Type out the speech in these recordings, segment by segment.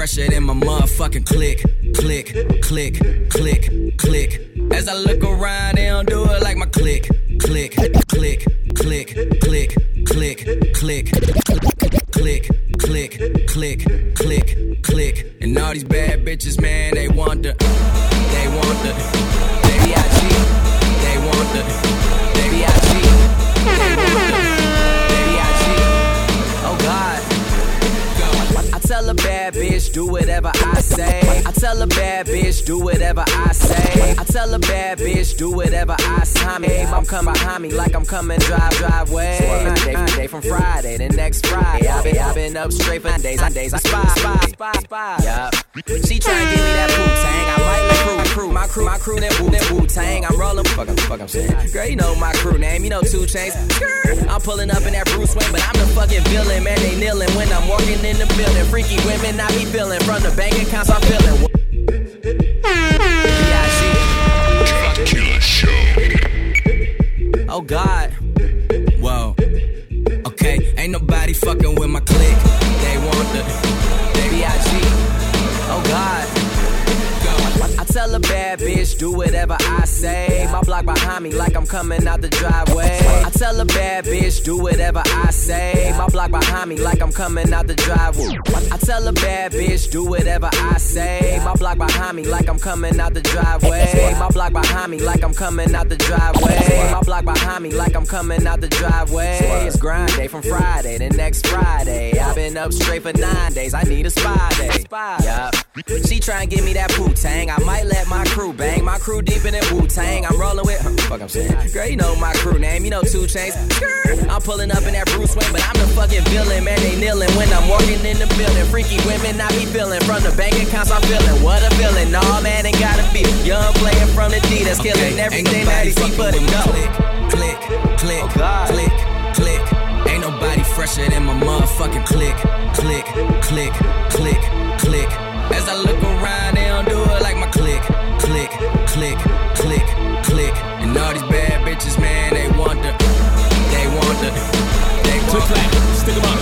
fresher than my motherfucking click, click, click, click, click. As I look around, they don't do it like my click, click, click, click, click, click, click, click, click, click, click, click. And all these bad bitches, man, they want the, they want the, baby I cheat, they want the, baby I cheat, tell a bad bitch, do whatever I say. I tell a bad bitch, do whatever I say. I tell a bad bitch, do whatever I say. I'm coming behind me like I'm coming drive, driveway. Day from, day from Friday, the next Friday. I've been, I've been up straight for days, on days. I spy, spy, spy, spy. Yup. She tryna give me that Wu Tang. I might let crew, crew, my crew, my crew, that Wu, that Wu Tang. I'm rolling, fuck, I'm, fuck, I'm saying. Girl, you know my crew name, you know 2 Chainz. I'm pulling up in that Bruce Wayne, but I'm the fucking villain, man. They kneeling when I'm walking in the building. Freaky women I be feeling from the bank accounts I'm feeling. Oh God. Whoa. Okay, ain't nobody fucking with my click. Tell a bad bitch, do whatever I say. My block behind me, like I'm coming out the driveway. I tell a bad bitch, do whatever I say. My block behind me, like I'm coming out the driveway. I tell a bad bitch, do whatever I say. My block behind me, like I'm coming out the driveway. My block behind me, like I'm coming out the driveway. My block behind me, like I'm coming out the driveway. It's grind day from Friday to next Friday. I've been up straight for nine days. I need a spy day. Yup. She try and give me that Wu Tang. I might let my crew bang. My crew deep in that Wu Tang. I'm rolling with. Huh, fuck, I'm saying. Girl, you know my crew name. You know 2 Chainz. I'm pulling up in that Bruce Wayne, but I'm the fucking villain. Man, they kneeling when I'm walking in the building. Freaky women I be feeling from the bank accounts. I'm feeling what a feeling. Nah, man, ain't gotta be young playing from the D that's killing everything that he see but go. Click, click, click, click, click. Ain't nobody fresher than my motherfucking click, click, click, click, click. As I look around, they don't do it like my click, click, click, click, click. And all these bad bitches, man, they want the, they want the, they Click want clap, the. stick 'em up.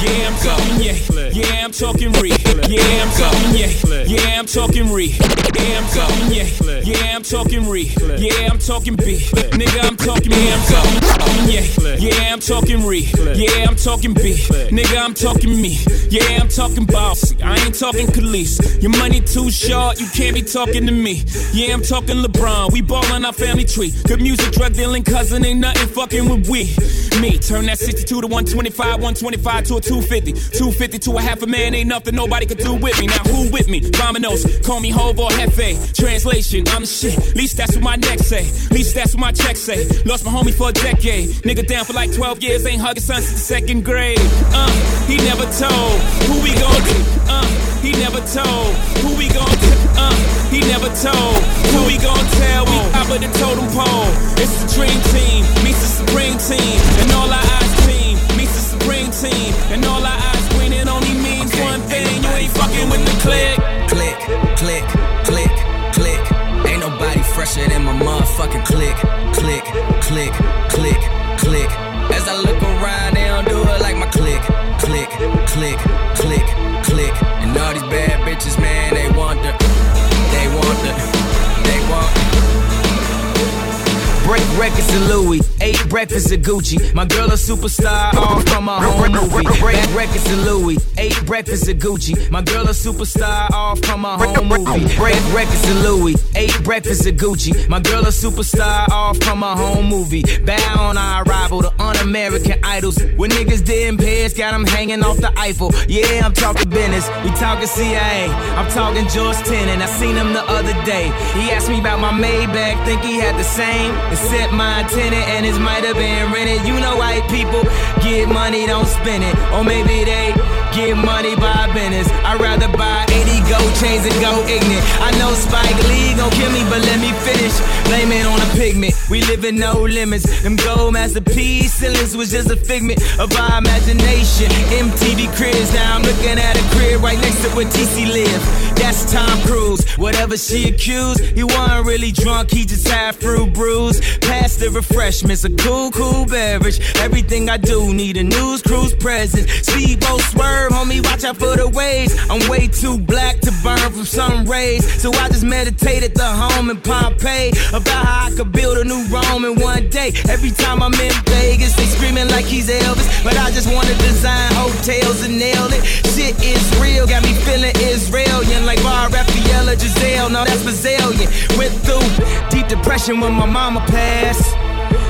Yeah, I'm talking yeah. Yeah, I'm talking re. Yeah, I'm talking yeah. Yeah, I'm talking re. Yeah, I'm talking yeah. Yeah, I'm talking re. Yeah, I'm talking B. Nigga, I'm talking yeah, I'm talking yeah. Yeah, I'm talking re. Yeah, I'm talking B. Nigga, I'm talking me. Yeah, I'm talking bossy. I ain't talking Khalees. Your money too short, you can't be talking to me. Yeah, I'm talking LeBron. We ballin' our family tree. Good music, drug dealing cousin, ain't nothing fucking with we. Me, turn that 62 to 125, 125 to a 250. 250 to a half a man, ain't nothing nobody could do with me. Now who with me? Dominoes, call me Hov or Jefe. Translation, I'm the shit. Least that's what my neck say. Least that's what my check say. Lost my homie for a decade. Nigga down for like 12 years, ain't hugging son since the second grade. Uh, he never told who we gon' do. Uh, he never told who we gon' do. Uh, he never told who we gon' tell. We top of the totem pole. It's the dream team, meets the supreme team, and all our eyes team meets the supreme team, and all our eyes green. It only means one thing: you ain't fucking with the click. click, click, click, click. Ain't nobody fresher than my motherfucking click, click, click, click, click. As I look around, they don't do it like my click, click, click, click, click. Eight breakfasts of Gucci. My girl a superstar, all from my home movie. Break records of Louis, eight breakfast of Gucci. My girl a superstar, all from my home movie. Break records of Louis, eight breakfast of Gucci. My girl a superstar, all from my home movie. Bow on our arrival, the un-American idols. When niggas didn't pay us, got them hanging off the Eiffel. Yeah, I'm talking business, we talking CIA. I'm talking George Tenet, I seen him the other day. He asked me about my Maybach, think he had the same. Except my tenant and his might have been rented. You know white people get money, don't spend it. Or maybe they get money by business. I'd rather buy 80 gold chains and go ignorant. I know Spike Lee gon' kill me, but let me finish. Blame it on a pigment. We live in no limits. Them gold masterpieces feelings was just a figment of our imagination. MTV cribs, now I'm looking at a crib right next to where TC live. That's Tom Cruise. Whatever she accused, he wasn't really drunk, he just had fruit brews. Pass the refreshments, a cool, cool beverage. Everything I do need a news cruise presence. Speedboat swerve, homie, watch out for the waves. I'm way too black to burn from sun rays, so I just meditated the home in Pompeii about how I could build a new Rome in one day. Every time I'm in Vegas, they screaming like he's Elvis, but I just wanna design hotels and nail it. Shit is real, got me feeling Israelian like Bar Refaeli Gisele. No, that's Brazilian. Went through deep depression when my mama passed.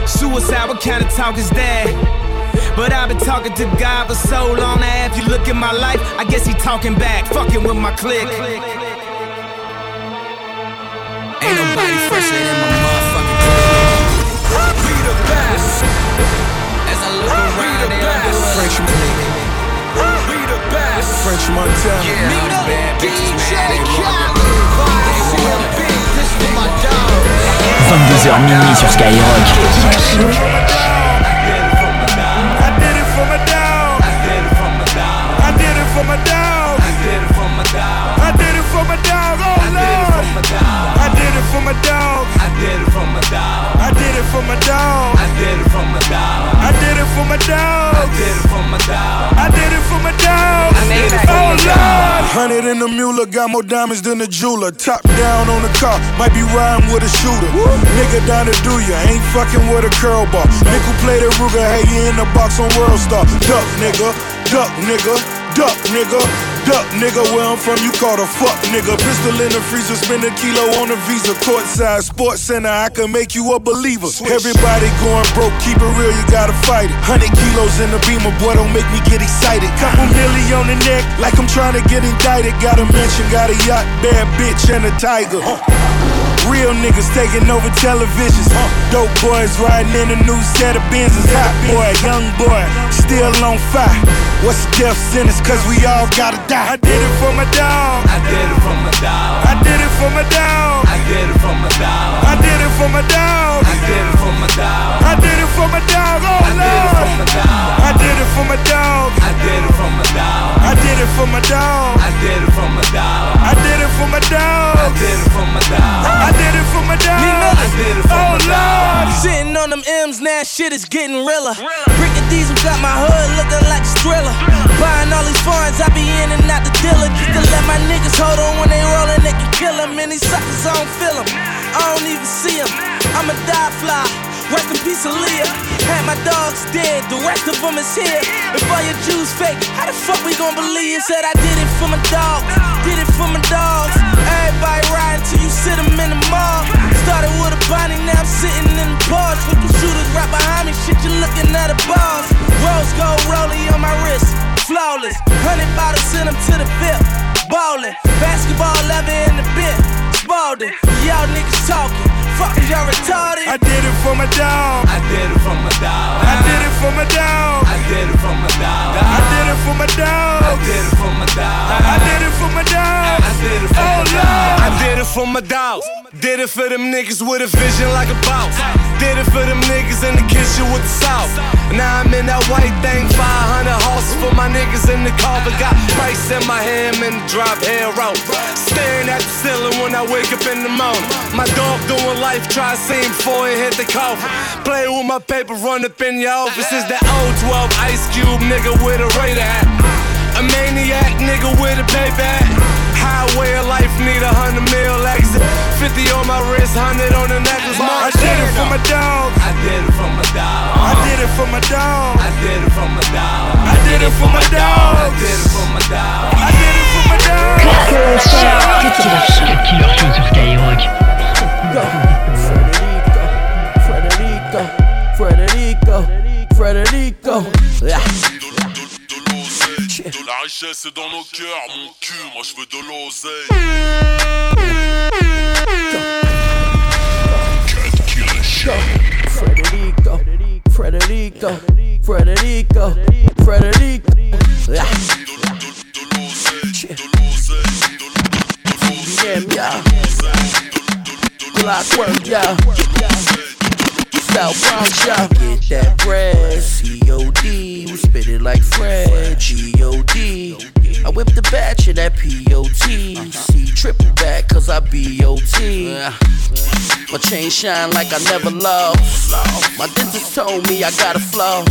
Suicide, what kind of talk is that? But I've been talking to God for so long now. If you look at my life, I guess he talking back, fucking with my clique. Ain't nobody fresher than my motherfucking clique. We the best. As I look around, they don't do it like me. We the best. French Montana. Yeah, all the bad bitches, man, they want the 22h minuit sur Skyrock. For my dog. I did it for my dog. I did it for my dog. Oh Lord. I did it for my dog. I did it for my dog. I did it for my dog. I did it for my dog. I did it for my dog. I did it for my dog. I did it for my dog. Oh Lord. Hundred in the Mueller, got more diamonds than the jeweler. Top down on the car, might be riding with a shooter. Nigga down to do ya, ain't fucking with a curl ball. Nickel plate at Ruger, hey, you in the box on World Star. Duck nigga, duck nigga, duck nigga. Duck nigga, where I'm from, you call a fuck nigga. Pistol in the freezer, spend a kilo on a visa. Courtside, sports center, I can make you a believer. Everybody going broke, keep it real, you gotta fight it. Hundred kilos in the beamer, boy, don't make me get excited. Couple milli on the neck, like I'm trying to get indicted. Got a mansion, got a yacht, bad bitch, and a tiger. Uh. Real niggas taking over televisions. Dope boys riding in a new set of Benzes. Hot boy, young boy, still on fire. What's the death sentence? Cause we all gotta die. I did it for my dog. I did it for my dog. I did it for my dog. I did it for my dog. I did it for my dog. I did it for my dog. I did it for my dog. Oh Lord. I did it for my dog. I did it for my dog. I did it for my dog. I did it for my shit is getting realer. Brick diesel got my hood looking like a thriller. Buying all these foreigns, I be in and out the dealer just to let my niggas hold on when they rollin', they can kill 'em. And these suckers, I don't feel 'em. I don't even see 'em. I'm a die fly. Rest in peace, Aaliyah. Had my dogs dead, the rest of them is here. If all your Jews fake, how the fuck we gon' believe? Said I did it for my dogs, did it for my dogs. Everybody riding till you sit 'em in the mall. Started with a Bonnie, now I'm sitting in the Porsche behind me. Shit, you looking at the balls. Rose gold rollie on my wrist, flawless. Hundred bottles send 'em to the VIP, ballin'. Basketball leather in the bit, Spalding. Y'all niggas talking, fuck is y'all retarded? I did it for my dog. I did it for my dog. I did it for my dog. I did it for my dog. I did it for my dog. I did it for my dog. I did it for my dog. I did it for my dog. I did it for my dogs. Did it for them niggas with a vision like a boss. Did it for them niggas in the kitchen with the sauce. Now I'm in that white thing, 500 horses for my niggas in the car. But got price in my hand and drop hair out. Staring at the ceiling when I wake up in the morning. My dog doing life, try to see him before he hit the coffin. Playing with my paper, run up in your office. Is that old 12 Ice Cube nigga with a Raider hat. A maniac nigga with a payback. Highway of life need a hundred mil exit. 50 on my wrist, 100 on the necklace. I did it for my dog. I did it for my dog. I did it for my dog. I did it for my dog. I did it for my dog. I did it for my dog. I did it for my dog. De la richesse est dans nos cœurs, mon cul, moi je veux de l'oseille. South Bronx, yeah. Get that bread. COD. We spit it like Fred, G-O-D. I whip the batch of that P-O-T. See triple back cause I B-O-T. My chain shine like I never lost. My dentist told me I got a flaw.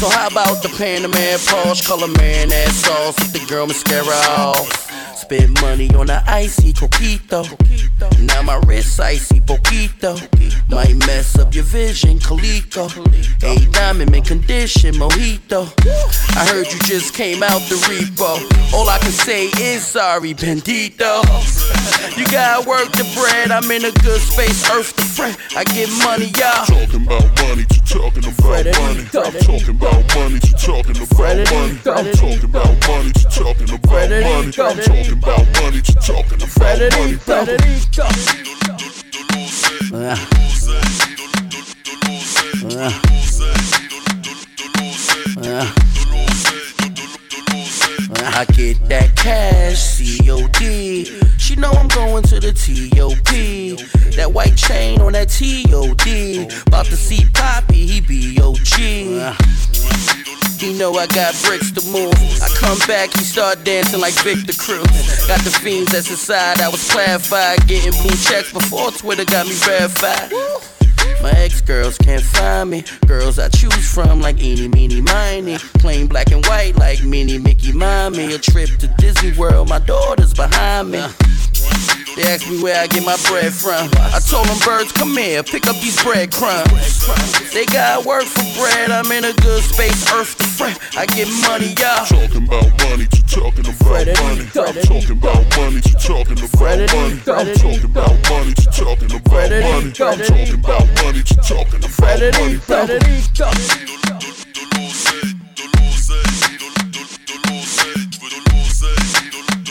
So how about the Panamera Porsche color man ass sauce? With the girl mascara off. Spend money on the icy coquito. Now my wrist icy poquito. Might mess up your vision, Calico. A diamond in condition, mojito. I heard you just came out the repo. All I can say is sorry, bendito. You gotta work the bread. I'm in a good space, earth the friend. I get money, y'all. Talking about money, to talking about money. I'm talking about money, to talking about money. I'm talking about money, to talking about money. I'm talking about money, to talking about I get that cash, COD. She know I'm going to the TOP. That white chain on that TOD. About to see Poppy, he B.O.G. He know I got bricks to move. I come back, he start dancing like Victor Cruz. Got the fiends that's inside, I was clarified. Getting blue checks before Twitter got me verified. My ex girls can't find me. Girls I choose from like eeny, meeny, miny. Plain black and white like Minnie, Mickey, Mommy. A trip to Disney World, my daughter's behind me. They asked me where I get my bread from. I told them birds, come here, pick up these breadcrumbs. They got work for bread, I'm in a good space, earth to friend. I get money, y'all. Talking about money, to talking about money. I'm talking about money, to talking about money. I'm talking about money, to talking about money. I'm talking about money, to talking about money.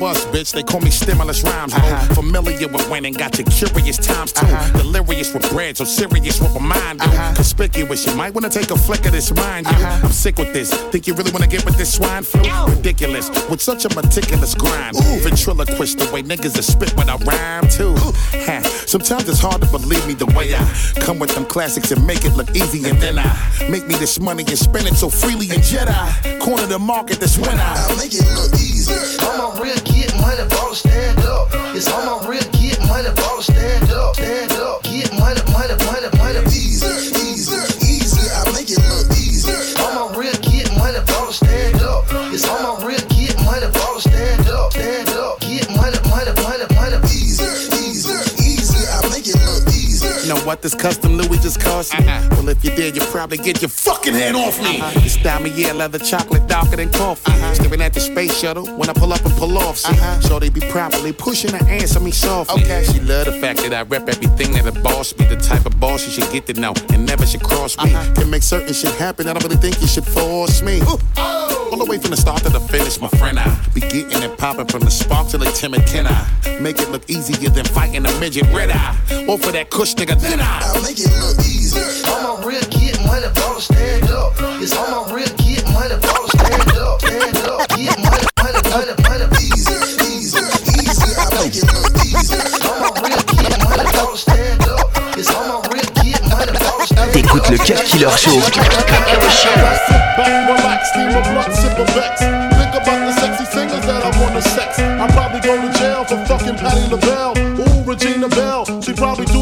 It's bust a bus, bitch. They call me stimulus rhymes. Uh-huh. Familiar with winning, got you curious times too. Uh-huh. Delirious with bread, so serious with my mind. Uh-huh. Conspicuous, you might wanna take a flick of this mind. You. I'm sick with this. Think you really wanna get with this swine flu? Ridiculous, with such a meticulous grind. Ooh. Ventriloquist, the way niggas are spit when I rhyme too. Ha. Sometimes it's hard to believe me the way I come with them classics and make it look easy, and then I make me this money and spend it so freely in Jedi. Corner the market, that's when I, make it look easy. I'm a real get money, ball stand up. It's I'm a real get money, ball stand up, stand up. Get money, money, money, money. Easy. What this custom Louis just cost me? Uh-huh. Well, if you did, you probably get your fucking head off me. Uh-huh. This style me, yeah, leather chocolate darker than coffee. Uh-huh. Staring at the space shuttle when I pull up and pull off. See, so they be properly pushing her answer me softly. Okay. She love the fact that I rep everything that a boss be. The type of boss you should get to know and never should cross me. Can make certain shit happen. I don't really think you should force me. All the way from the start to the finish, my friend. I be getting it popping from the spark to the timid. Can I make it look easier than fighting a midget red eye? Or for that cush nigga, then I. I make it look easy. I'm a real get money, ball stand up. It's I'm a real get money, ball stand up, stand up. Get money, money, money, money. Easy, easy, easy. I make it look easy. I'm a real get money, ball stand up. It's I'm a real get money, ball stand up. T'écoutes le Cut Killer Show. Back, relax, steam a blunt, sip a vex.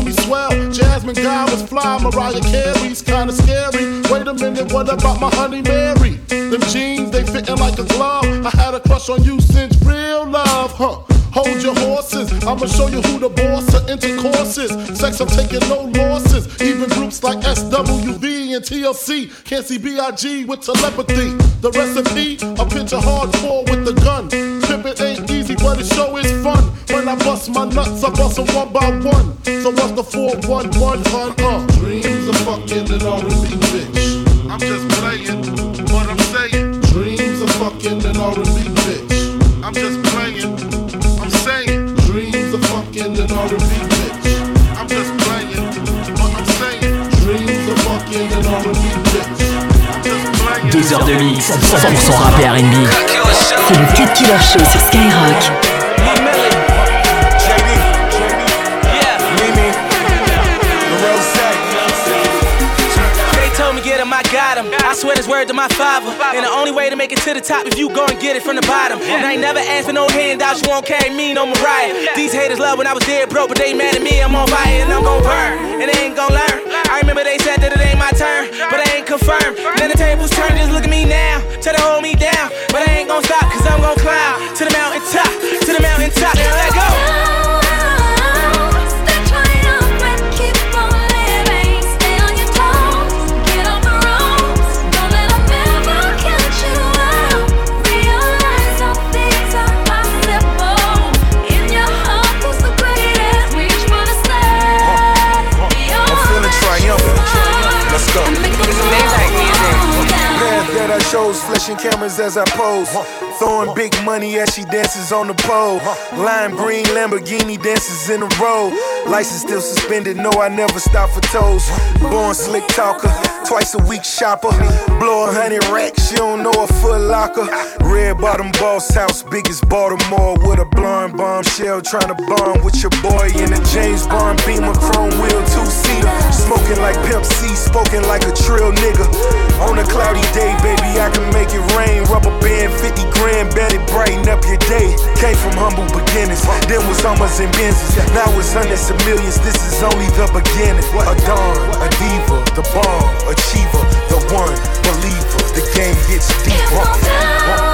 Me swell. Jasmine Guy was fly, Mariah Carey's kinda scary. Wait a minute, what about my honey Mary? Them jeans, they fitting like a glove. I had a crush on you since real love, huh? Hold your horses, I'ma show you who the boss of intercourse is. Sex, I'm taking no losses. Even groups like SWV and TLC can't see B.I.G. with telepathy. The recipe, a picture hardcore with the gun. Pimpin' ain't easy, but the show is fun. When I bust my nuts, I bust them one by one. So what's the 411, hun? Uh, dreams of fucking an R&B bitch. I'm just playing, what I'm saying. Dreams of fucking an R&B 2 heures de mix 100% rap et R&B. C'est le Cut Killer Show sur Skyrock. I swear this word to my father. And the only way to make it to the top if you go and get it from the bottom. And I ain't never asked for no handouts, you won't carry me, no Mariah. These haters love when I was dead broke, but they mad at me, I'm on fire and I'm gon' burn. And they ain't gon' learn. I remember they said that it ain't my turn, but I ain't confirmed. Then the tables turned, just look at me now. Try to hold me down, but I ain't gon' stop, cause I'm gon' climb to the mountain top, to the mountain top. Now let go. I'm feeling triumphant. Let's go. Shows, flashing cameras as I pose. Throwing big money as she dances on the pole. Lime green Lamborghini dances in a row. License still suspended, no, I never stop for toes. Born slick talker, twice a week shopper. Blow a hundred racks, she don't know a foot locker. Red bottom boss house, biggest Baltimore. With a blonde bombshell, trying to bond with your boy in a James Bond Beamer, chrome wheel, two seater. Smoking like Pimp C, spoken like a trill nigga. On a cloudy day, 50 grand, bet it brighten up your day. Came from humble beginnings, then was almost in business. Now it's hundreds of millions, this is only the beginning. A dawn, a diva, the bomb, achiever, the one believer. The game gets deeper.